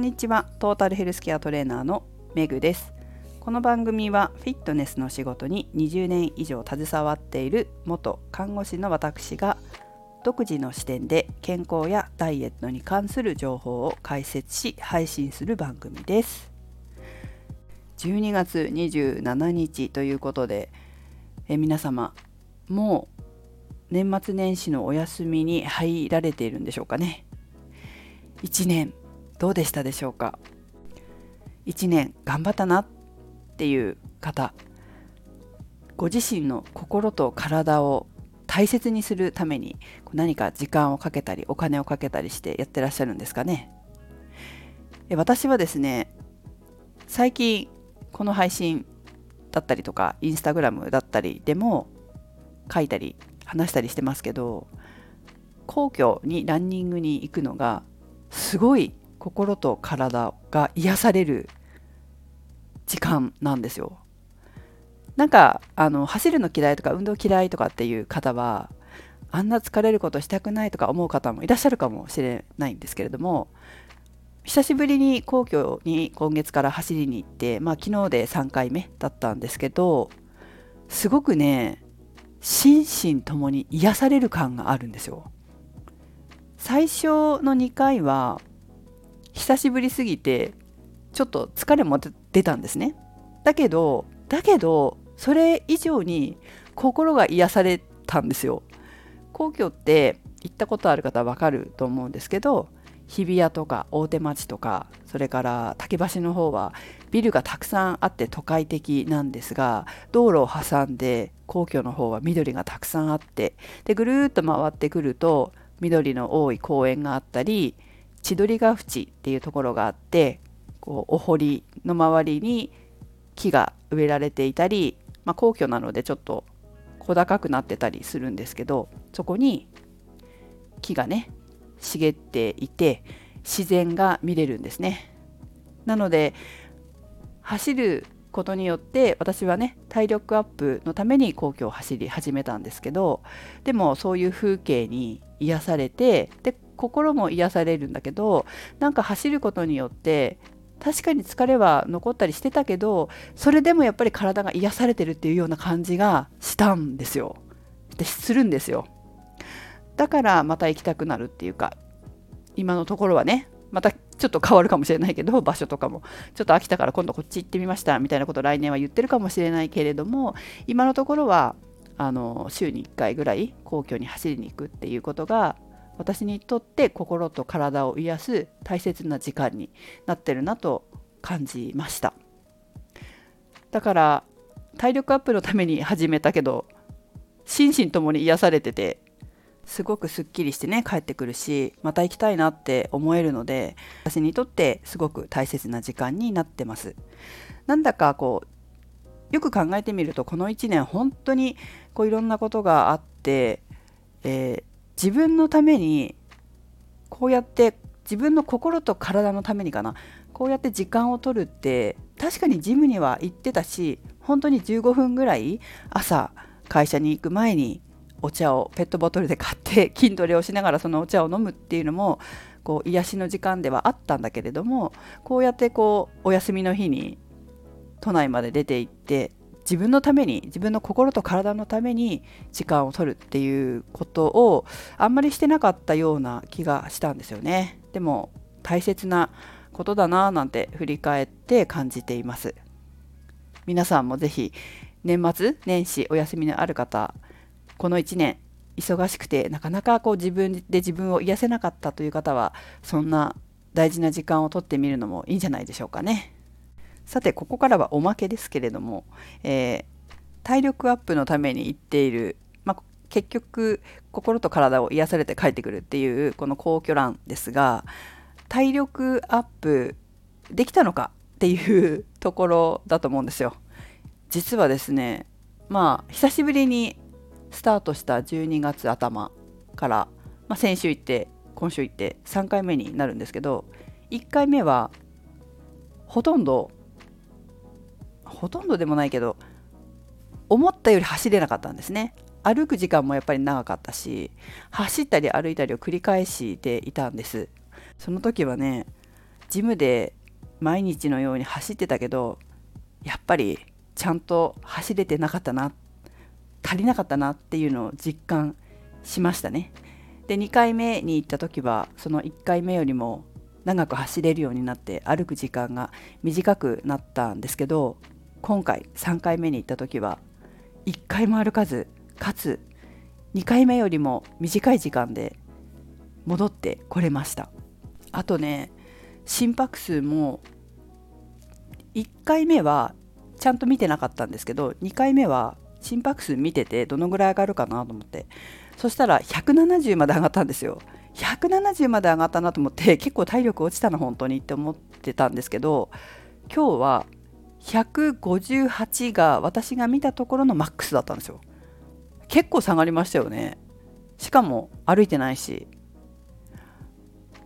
んにちは。トータルヘルスケアトレーナーのメグです。この番組はフィットネスの仕事に20年以上携わっている元看護師の私が独自の視点で健康やダイエットに関する情報を解説し配信する番組です。12月27日ということでえ皆様もう年末年始のお休みに入られているんでしょうかね。1年どうでしたでしょうか？1年頑張ったなっていう方ご自身の心と体を大切にするために何か時間をかけたりお金をかけたりしてやってらっしゃるんですかね？私はですね最近この配信だったりとかインスタグラムだったりでも書いたり話したりしてますけど皇居にランニングに行くのがすごい心と体が癒される時間なんですよ。なんかあの走るの嫌いとか運動嫌いとかっていう方はあんな疲れることしたくないとか思う方もいらっしゃるかもしれないんですけれども久しぶりに皇居に今月から走りに行って、まあ、昨日で3回目だったんですけどすごくね心身ともに癒される感があるんですよ。最初の2回は久しぶりすぎてちょっと疲れも出たんですね。だけどだけどそれ以上に心が癒されたんですよ。皇居って行ったことある方はわかると思うんですけど日比谷とか大手町とかそれから竹橋の方はビルがたくさんあって都会的なんですが道路を挟んで皇居の方は緑がたくさんあってでぐるっと回ってくると緑の多い公園があったり千鳥ヶ淵っていうところがあってこうお堀の周りに木が植えられていたり、まあ、皇居なのでちょっと小高くなってたりするんですけどそこに木がね茂っていて自然が見れるんですね。なので走ることによって私はね体力アップのために皇居を走り始めたんですけどでもそういう風景に癒されてで心も癒されるんだけどなんか走ることによって確かに疲れは残ったりしてたけどそれでもやっぱり体が癒されてるっていうような感じがしたんですよ。でするんですよ。だからまた行きたくなるっていうか今のところはねまたちょっと変わるかもしれないけど場所とかもちょっと飽きたから今度こっち行ってみましたみたいなこと来年は言ってるかもしれないけれども今のところはあの週に1回ぐらい皇居に走りに行くっていうことが私にとって心と体を癒す大切な時間になってるなと感じました。だから体力アップのために始めたけど心身ともに癒されててすごくすっきりしてね帰ってくるしまた行きたいなって思えるので私にとってすごく大切な時間になってます。なんだかこうよく考えてみるとこの1年本当にこういろんなことがあって、えー、自分のためにこうやって自分の心と体のためにかな。こうやって時間を取るって確かにジムには行ってたし本当に15分ぐらい朝会社に行く前にお茶をペットボトルで買って 筋トレをしながらそのお茶を飲むっていうのもこう癒しの時間ではあったんだけれどもこうやってこうお休みの日に都内まで出て行って自分のために自分の心と体のために時間を取るっていうことをあんまりしてなかったような気がしたんですよねでも大切なことだなぁなんて振り返って感じています皆さんもぜひ年末年始お休みのある方この1年忙しくてなかなかこう自分で自分を癒せなかったという方はそんな大事な時間をとってみるのもいいんじゃないでしょうかね。さてここからはおまけですけれども、えー、体力アップのために行っている、まあ、結局心と体を癒されて帰ってくるっていうこの皇居ランですが体力アップできたのかっていうところだと思うんですよ。実はですねまあ久しぶりにスタートした12月頭から、まあ、先週行って今週行って3回目になるんですけど1回目はほとんどほとんどでもないけど思ったより走れなかったんですね歩く時間もやっぱり長かったし走ったり歩いたりを繰り返していたんですその時はねジムで毎日のように走ってたけどやっぱりちゃんと走れてなかったな足りなかったなっていうのを実感しましたね。で2回目に行った時はその1回目よりも長く走れるようになって歩く時間が短くなったんですけど今回3回目に行った時は1回も歩かずかつ2回目よりも短い時間で戻ってこれました。あとね心拍数も1回目はちゃんと見てなかったんですけど2回目は心拍数見ててどのぐらい上がるかなと思って。そしたら170まで上がったんですよ。170まで上がったなと思って結構体力落ちたな本当にって思ってたんですけど今日は158が私が見たところのマックスだったんですよ。結構下がりましたよね。しかも歩いてないし。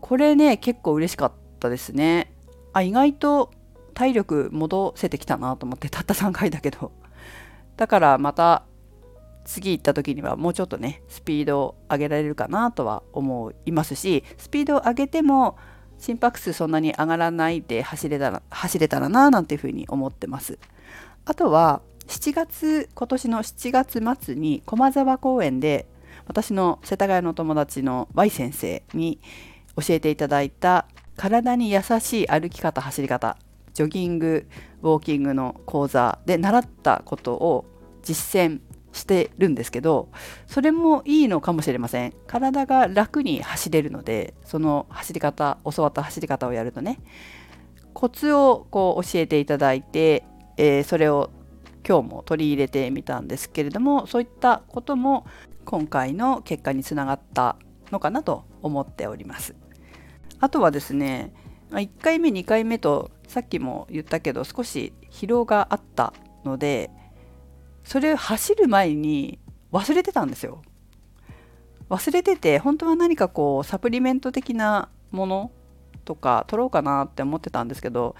これね結構嬉しかったですね。あ意外と体力戻せてきたなと思ってたった3回だけど。だからまた次行った時にはもうちょっとねスピードを上げられるかなとは思いますしスピードを上げても心拍数そんなに上がらないで走れたら走れたらななんていうふうに思ってます。あとは7月今年の7月末に駒沢公園で私の世田谷の友達の Y 先生に教えていただいた体に優しい歩き方走り方ジョギングウォーキングの講座で習ったことを実践してるんですけどそれもいいのかもしれません。体が楽に走れるのでその走り方教わった走り方をやるとねコツをこう教えていただいて、えー、それを今日も取り入れてみたんですけれどもそういったことも今回の結果につながったのかなと思っております。あとはですね1回目2回目とさっきも言ったけど少し疲労があったのでそれ走る前に忘れてたんですよ。忘れてて本当は何かこうサプリメント的なものとか取ろうかなって思ってたんですけど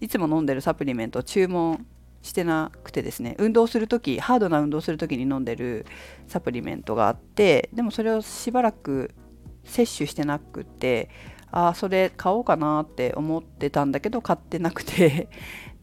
いつも飲んでるサプリメント注文してなくてですね運動する時ハードな運動する時に飲んでるサプリメントがあってでもそれをしばらく摂取してなくてああそれ買おうかなって思ってたんだけど買ってなくて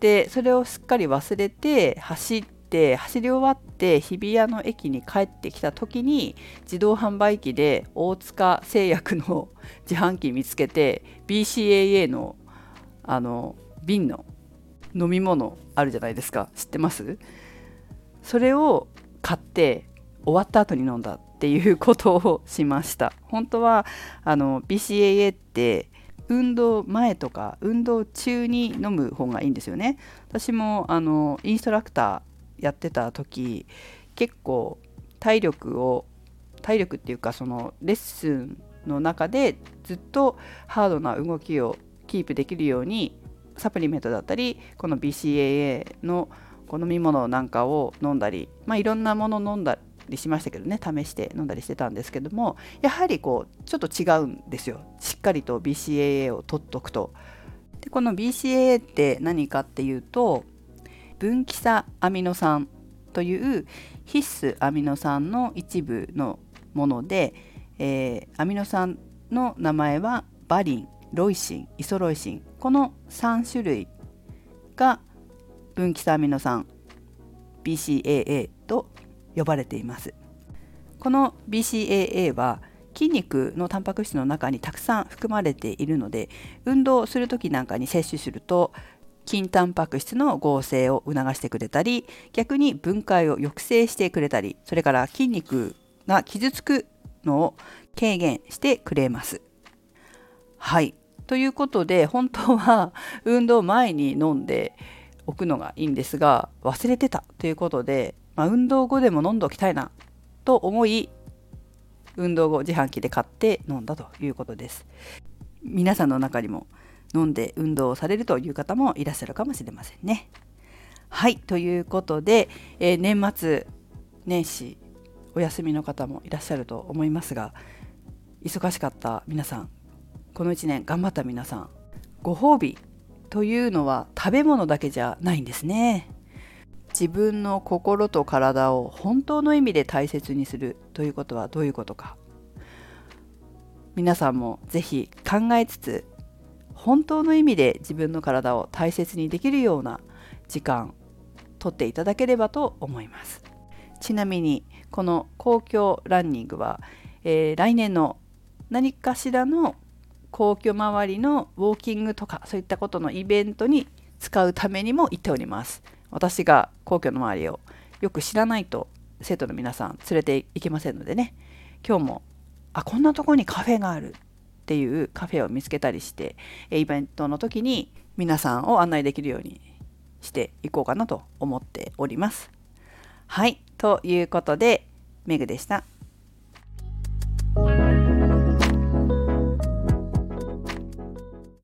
でそれをすっかり忘れて走って走り終わって日比谷の駅に帰ってきた時に自動販売機で大塚製薬の 自販機見つけて BCAA のあの瓶の飲み物あるじゃないですか。知ってます？それを買って終わった後に飲んだっていうことをしました。本当はあの BCAA って運動前とか運動中に飲む方がいいんですよね。私もあのインストラクターやってた時結構体力を体力っていうかそのレッスンの中でずっとハードな動きをキープできるようにサプリメントだったりこの BCAA の飲み物なんかを飲んだり、まあ、いろんなもの飲んだりしましたけどね試して飲んだりしてたんですけどもやはりこうちょっと違うんですよしっかりと BCAA を取っとくと。でこの BCAA って何かっていうと分岐差アミノ酸という必須アミノ酸の一部のもので、えー、アミノ酸の名前はバリンロイシンイソロイシン。この3種類が分岐差アミノ酸 BCAA と呼ばれています。この BCAA は筋肉のタンパク質の中にたくさん含まれているので運動する時なんかに摂取すると筋タンパク質の合成を促してくれたり逆に分解を抑制してくれたりそれから筋肉が傷つくのを軽減してくれます。はいということで本当は運動前に飲んでおくのがいいんですが忘れてたということで、まあ、運動後でも飲んでおきたいなと思い運動後自販機で買って飲んだということです。皆さんの中にも飲んで運動をされるという方もいらっしゃるかもしれませんね。はいということで、えー、年末年始お休みの方もいらっしゃると思いますが忙しかった皆さんこの1年頑張った皆さんご褒美というのは食べ物だけじゃないんですね。自分の心と体を本当の意味で大切にするということはどういうことか皆さんもぜひ考えつつ本当の意味で自分の体を大切にできるような時間とっていただければと思います。ちなみにこの公共ランニングは、えー、来年の何かしらの皇居周りのウォーキングとかそういったことのイベントに使うためにも行っております。私が皇居の周りをよく知らないと生徒の皆さん連れて行けませんのでね。今日もあこんなとこにカフェがある。っていうカフェを見つけたりしてイベントの時に皆さんを案内できるようにしていこうかなと思っております。はいということでメグでした。